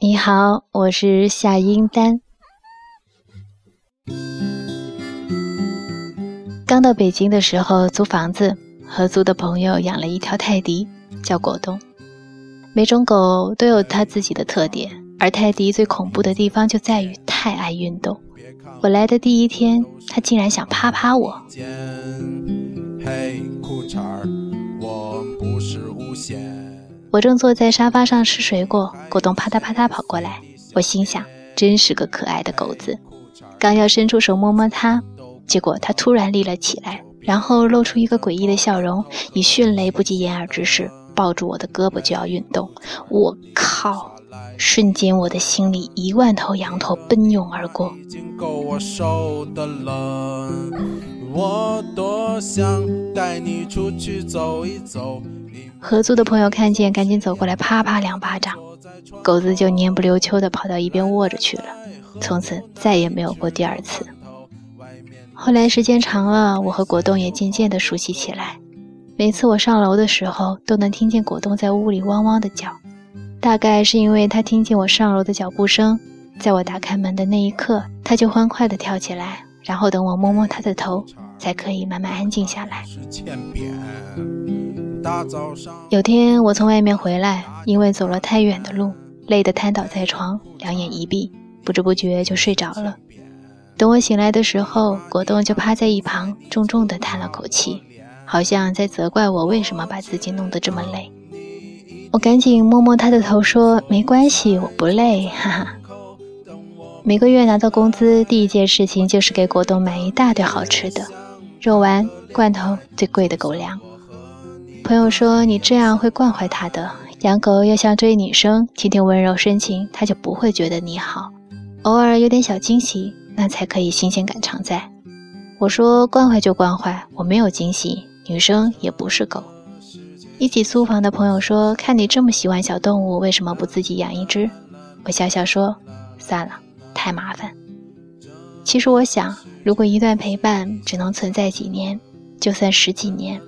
你好，我是夏英丹。刚到北京的时候租房子，合租的朋友养了一条泰迪，叫果冻。每种狗都有它自己的特点，而泰迪最恐怖的地方就在于太爱运动。我来的第一天，它竟然想啪啪我。我我正坐在沙发上吃水果，果冻啪嗒啪嗒跑过来。我心想，真是个可爱的狗子。刚要伸出手摸摸它，结果它突然立了起来，然后露出一个诡异的笑容，以迅雷不及掩耳之势抱住我的胳膊就要运动。我靠！瞬间，我的心里一万头羊驼奔涌而过。我多想带你出去走一走。合租的朋友看见，赶紧走过来，啪啪两巴掌，狗子就蔫不溜秋的跑到一边卧着去了。从此再也没有过第二次。后来时间长了，我和果冻也渐渐的熟悉起来。每次我上楼的时候，都能听见果冻在屋里汪汪的叫。大概是因为他听见我上楼的脚步声，在我打开门的那一刻，他就欢快的跳起来，然后等我摸摸他的头，才可以慢慢安静下来。有天我从外面回来，因为走了太远的路，累得瘫倒在床，两眼一闭，不知不觉就睡着了。等我醒来的时候，果冻就趴在一旁，重重地叹了口气，好像在责怪我为什么把自己弄得这么累。我赶紧摸摸他的头，说：“没关系，我不累，哈哈。”每个月拿到工资，第一件事情就是给果冻买一大堆好吃的，肉丸、罐头、最贵的狗粮。朋友说你这样会惯坏它的，养狗要像追女生，天天温柔深情，它就不会觉得你好。偶尔有点小惊喜，那才可以新鲜感常在。我说惯坏就惯坏，我没有惊喜，女生也不是狗。一起租房的朋友说，看你这么喜欢小动物，为什么不自己养一只？我笑笑说，算了，太麻烦。其实我想，如果一段陪伴只能存在几年，就算十几年。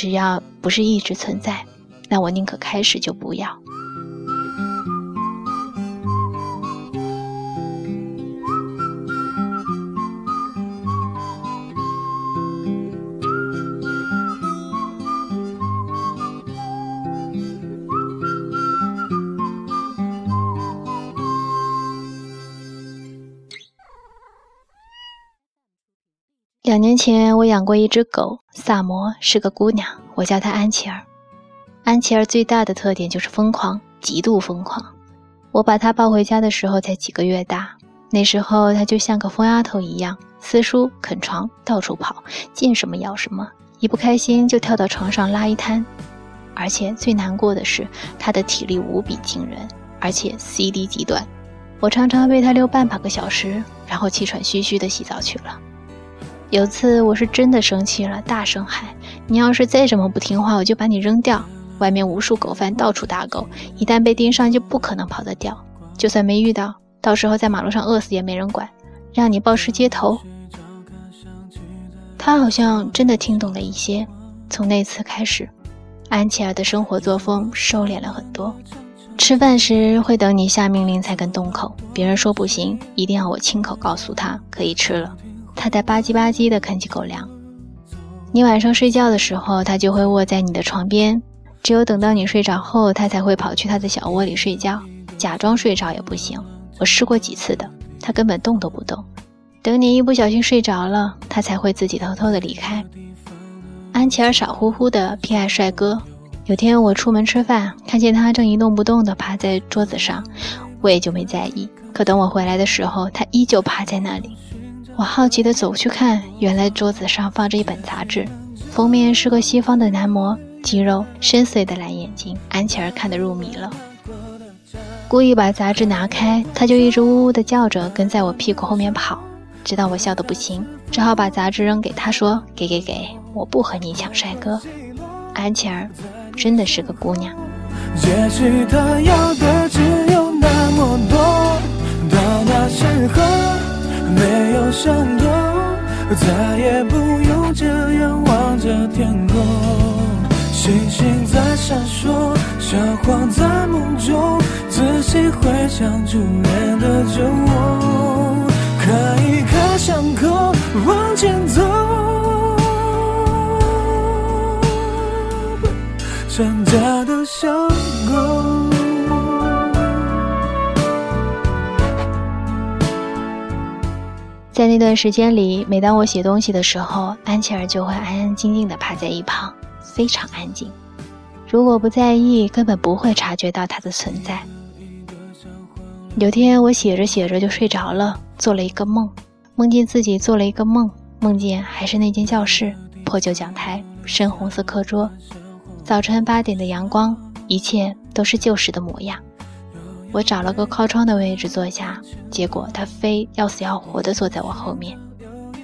只要不是一直存在，那我宁可开始就不要。两年前，我养过一只狗，萨摩是个姑娘，我叫她安琪儿。安琪儿最大的特点就是疯狂，极度疯狂。我把她抱回家的时候才几个月大，那时候她就像个疯丫头一样，撕书、啃床，到处跑，见什么咬什么，一不开心就跳到床上拉一滩。而且最难过的是，她的体力无比惊人，而且 CD 极短，我常常被她遛半把个小时，然后气喘吁吁地洗澡去了。有次我是真的生气了，大声喊：“你要是再这么不听话，我就把你扔掉！外面无数狗贩到处打狗，一旦被盯上就不可能跑得掉。就算没遇到，到时候在马路上饿死也没人管，让你暴尸街头。”他好像真的听懂了一些。从那次开始，安琪儿的生活作风收敛了很多。吃饭时会等你下命令才肯动口，别人说不行，一定要我亲口告诉他可以吃了。他在吧唧吧唧地啃起狗粮。你晚上睡觉的时候，他就会卧在你的床边。只有等到你睡着后，他才会跑去他的小窝里睡觉。假装睡着也不行，我试过几次的，他根本动都不动。等你一不小心睡着了，他才会自己偷偷的离开。安琪儿傻乎乎的，偏爱帅哥。有天我出门吃饭，看见他正一动不动地趴在桌子上，我也就没在意。可等我回来的时候，他依旧趴在那里。我好奇地走去看，原来桌子上放着一本杂志，封面是个西方的男模，肌肉、深邃的蓝眼睛，安琪儿看得入迷了。故意把杂志拿开，他就一直呜呜地叫着，跟在我屁股后面跑，直到我笑得不行，只好把杂志扔给他，说：“给给给，我不和你抢帅哥。”安琪儿真的是个姑娘。也许他要的只有那么多，到那时候。没有闪躲，再也不用这样望着天空。星星在闪烁。小黄在梦中，仔细回想初恋的酒窝，开一看伤口往前走，长大的小狗。在那段时间里，每当我写东西的时候，安琪儿就会安安静静地趴在一旁，非常安静。如果不在意，根本不会察觉到它的存在。有天我写着写着就睡着了，做了一个梦，梦见自己做了一个梦，梦见还是那间教室，破旧讲台，深红色课桌，早晨八点的阳光，一切都是旧时的模样。我找了个靠窗的位置坐下，结果他非要死要活地坐在我后面。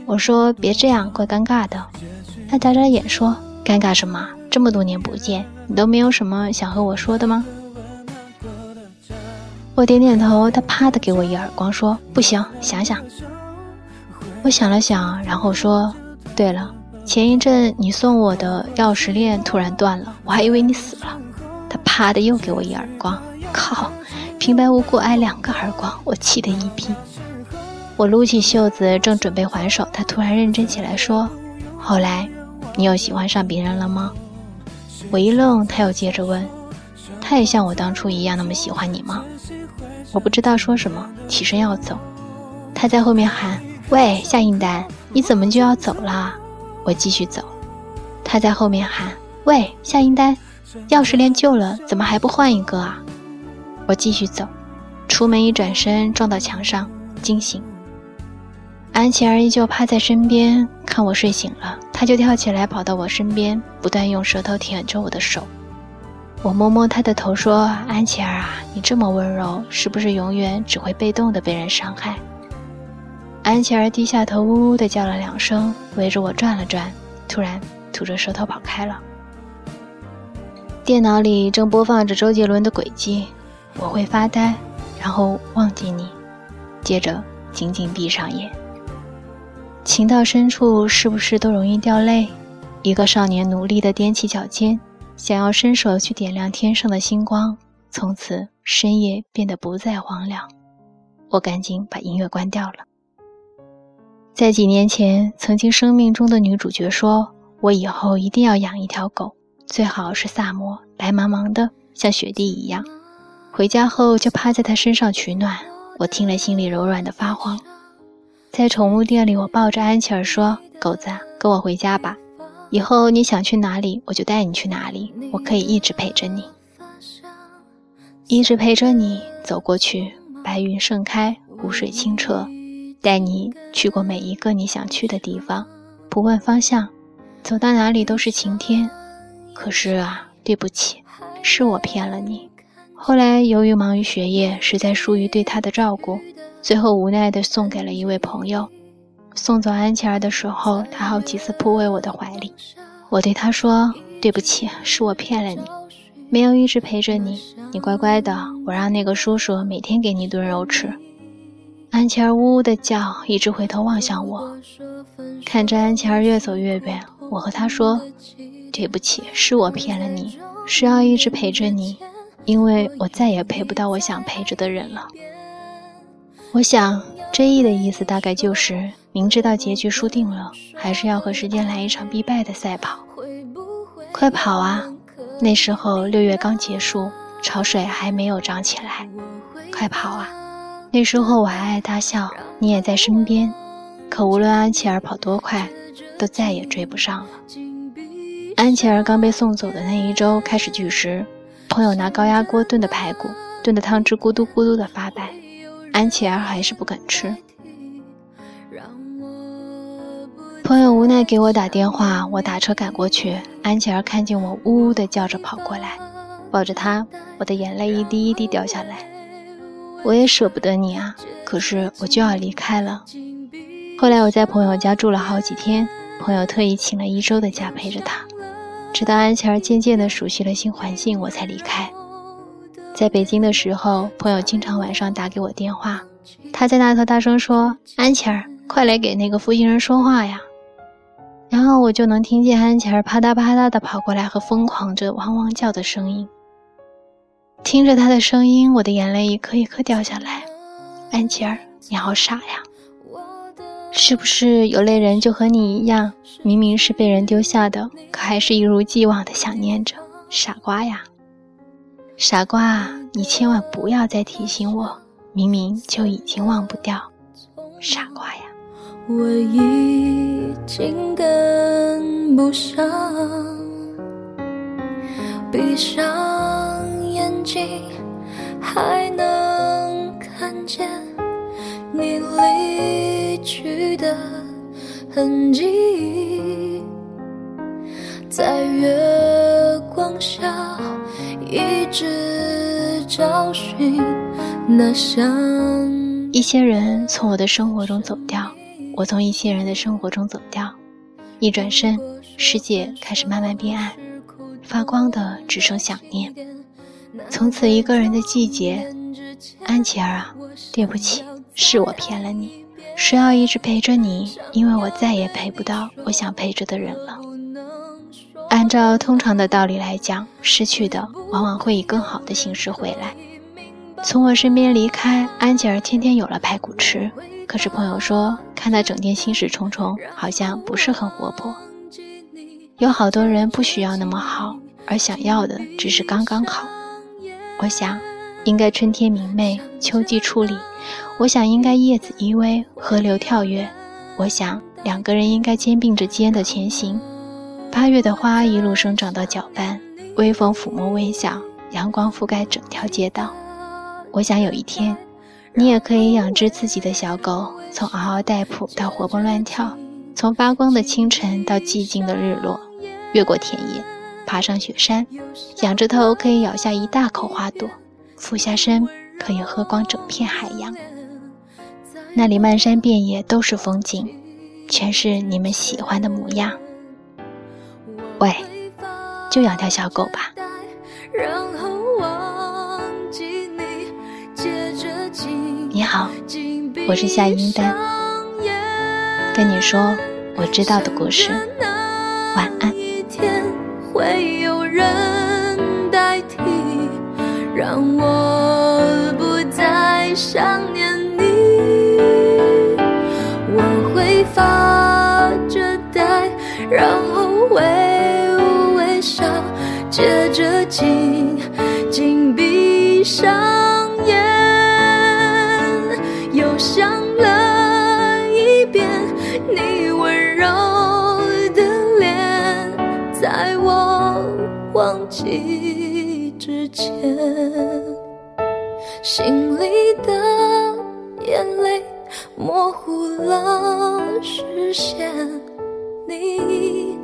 我说：“别这样，怪尴尬的。”他眨眨眼说：“尴尬什么？这么多年不见，你都没有什么想和我说的吗？”我点点头，他啪的给我一耳光，说：“不行，想想。”我想了想，然后说：“对了，前一阵你送我的钥匙链突然断了，我还以为你死了。”他啪的又给我一耳光，靠！平白无故挨两个耳光，我气得一逼。我撸起袖子，正准备还手，他突然认真起来说：“后来，你又喜欢上别人了吗？”我一愣，他又接着问：“他也像我当初一样那么喜欢你吗？”我不知道说什么，起身要走。他在后面喊：“喂，夏应丹，你怎么就要走了？”我继续走。他在后面喊：“喂，夏应丹，钥匙链旧了，怎么还不换一个啊？”我继续走，出门一转身撞到墙上，惊醒。安琪儿依旧趴在身边，看我睡醒了，她就跳起来跑到我身边，不断用舌头舔着我的手。我摸摸她的头说：“安琪儿啊，你这么温柔，是不是永远只会被动的被人伤害？”安琪儿低下头，呜呜的叫了两声，围着我转了转，突然吐着舌头跑开了。电脑里正播放着周杰伦的《轨迹》。我会发呆，然后忘记你，接着紧紧闭上眼。情到深处，是不是都容易掉泪？一个少年努力地踮起脚尖，想要伸手去点亮天上的星光，从此深夜变得不再荒凉。我赶紧把音乐关掉了。在几年前，曾经生命中的女主角说：“我以后一定要养一条狗，最好是萨摩，白茫茫的，像雪地一样。”回家后就趴在他身上取暖，我听了心里柔软的发慌。在宠物店里，我抱着安琪儿说：“狗子，跟我回家吧，以后你想去哪里，我就带你去哪里，我可以一直陪着你，一直陪着你走过去。白云盛开，湖水清澈，带你去过每一个你想去的地方，不问方向，走到哪里都是晴天。可是啊，对不起，是我骗了你。”后来由于忙于学业，实在疏于对他的照顾，最后无奈地送给了一位朋友。送走安琪儿的时候，他好几次扑回我的怀里。我对他说：“对不起，是我骗了你，没有一直陪着你。你乖乖的，我让那个叔叔每天给你炖肉吃。”安琪儿呜呜地叫，一直回头望向我，看着安琪儿越走越远。我和他说：“对不起，是我骗了你，是要一直陪着你。”因为我再也陪不到我想陪着的人了。我想追忆的意思大概就是，明知道结局输定了，还是要和时间来一场必败的赛跑。快跑啊！那时候六月刚结束，潮水还没有涨起来。快跑啊！那时候我还爱大笑，你也在身边。可无论安琪儿跑多快，都再也追不上了。安琪儿刚被送走的那一周开始拒食。朋友拿高压锅炖的排骨，炖的汤汁咕嘟咕嘟的发白，安琪儿还是不肯吃。朋友无奈给我打电话，我打车赶过去。安琪儿看见我，呜呜的叫着跑过来，抱着她，我的眼泪一滴一滴掉下来。我也舍不得你啊，可是我就要离开了。后来我在朋友家住了好几天，朋友特意请了一周的假陪着他。直到安琪儿渐渐地熟悉了新环境，我才离开。在北京的时候，朋友经常晚上打给我电话，他在那头大声说：“安琪儿，快来给那个负心人说话呀！”然后我就能听见安琪儿啪嗒啪嗒地跑过来和疯狂着汪汪叫的声音。听着他的声音，我的眼泪一颗一颗掉下来。安琪儿，你好傻呀！是不是有类人就和你一样，明明是被人丢下的，可还是一如既往的想念着？傻瓜呀！傻瓜，你千万不要再提醒我，明明就已经忘不掉。傻瓜呀！我已经跟不上，闭上眼睛还能看见你离去的痕迹，在月光下一直找寻那香。一些人从我的生活中走掉。我从一些人的生活中走掉，一转身，世界开始慢慢变暗，发光的只剩想念。从此，一个人的季节。安琪儿啊，对不起，是我骗了你，说要一直陪着你，因为我再也陪不到我想陪着的人了。按照通常的道理来讲，失去的往往会以更好的形式回来。从我身边离开，安吉尔天天有了排骨吃。可是朋友说，看他整天心事重重，好像不是很活泼。有好多人不需要那么好，而想要的只是刚刚好。我想，应该春天明媚，秋季初理。我想，应该叶子依偎，河流跳跃。我想，两个人应该肩并着肩的前行。八月的花一路生长到脚畔，微风抚摸微笑，阳光覆盖整条街道。我想有一天，你也可以养只自己的小狗，从嗷嗷待哺到活蹦乱跳，从发光的清晨到寂静的日落，越过田野，爬上雪山，仰着头可以咬下一大口花朵，俯下身可以喝光整片海洋。那里漫山遍野都是风景，全是你们喜欢的模样。喂，就养条小狗吧。你好，我是夏英丹，跟你说我知道的故事。晚安。想念你。我会发着呆然后微微笑接着紧紧闭上眼又想了一遍你温柔的脸在我忘记之前。眼泪模糊了视线你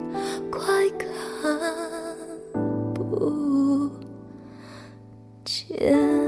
快看不见。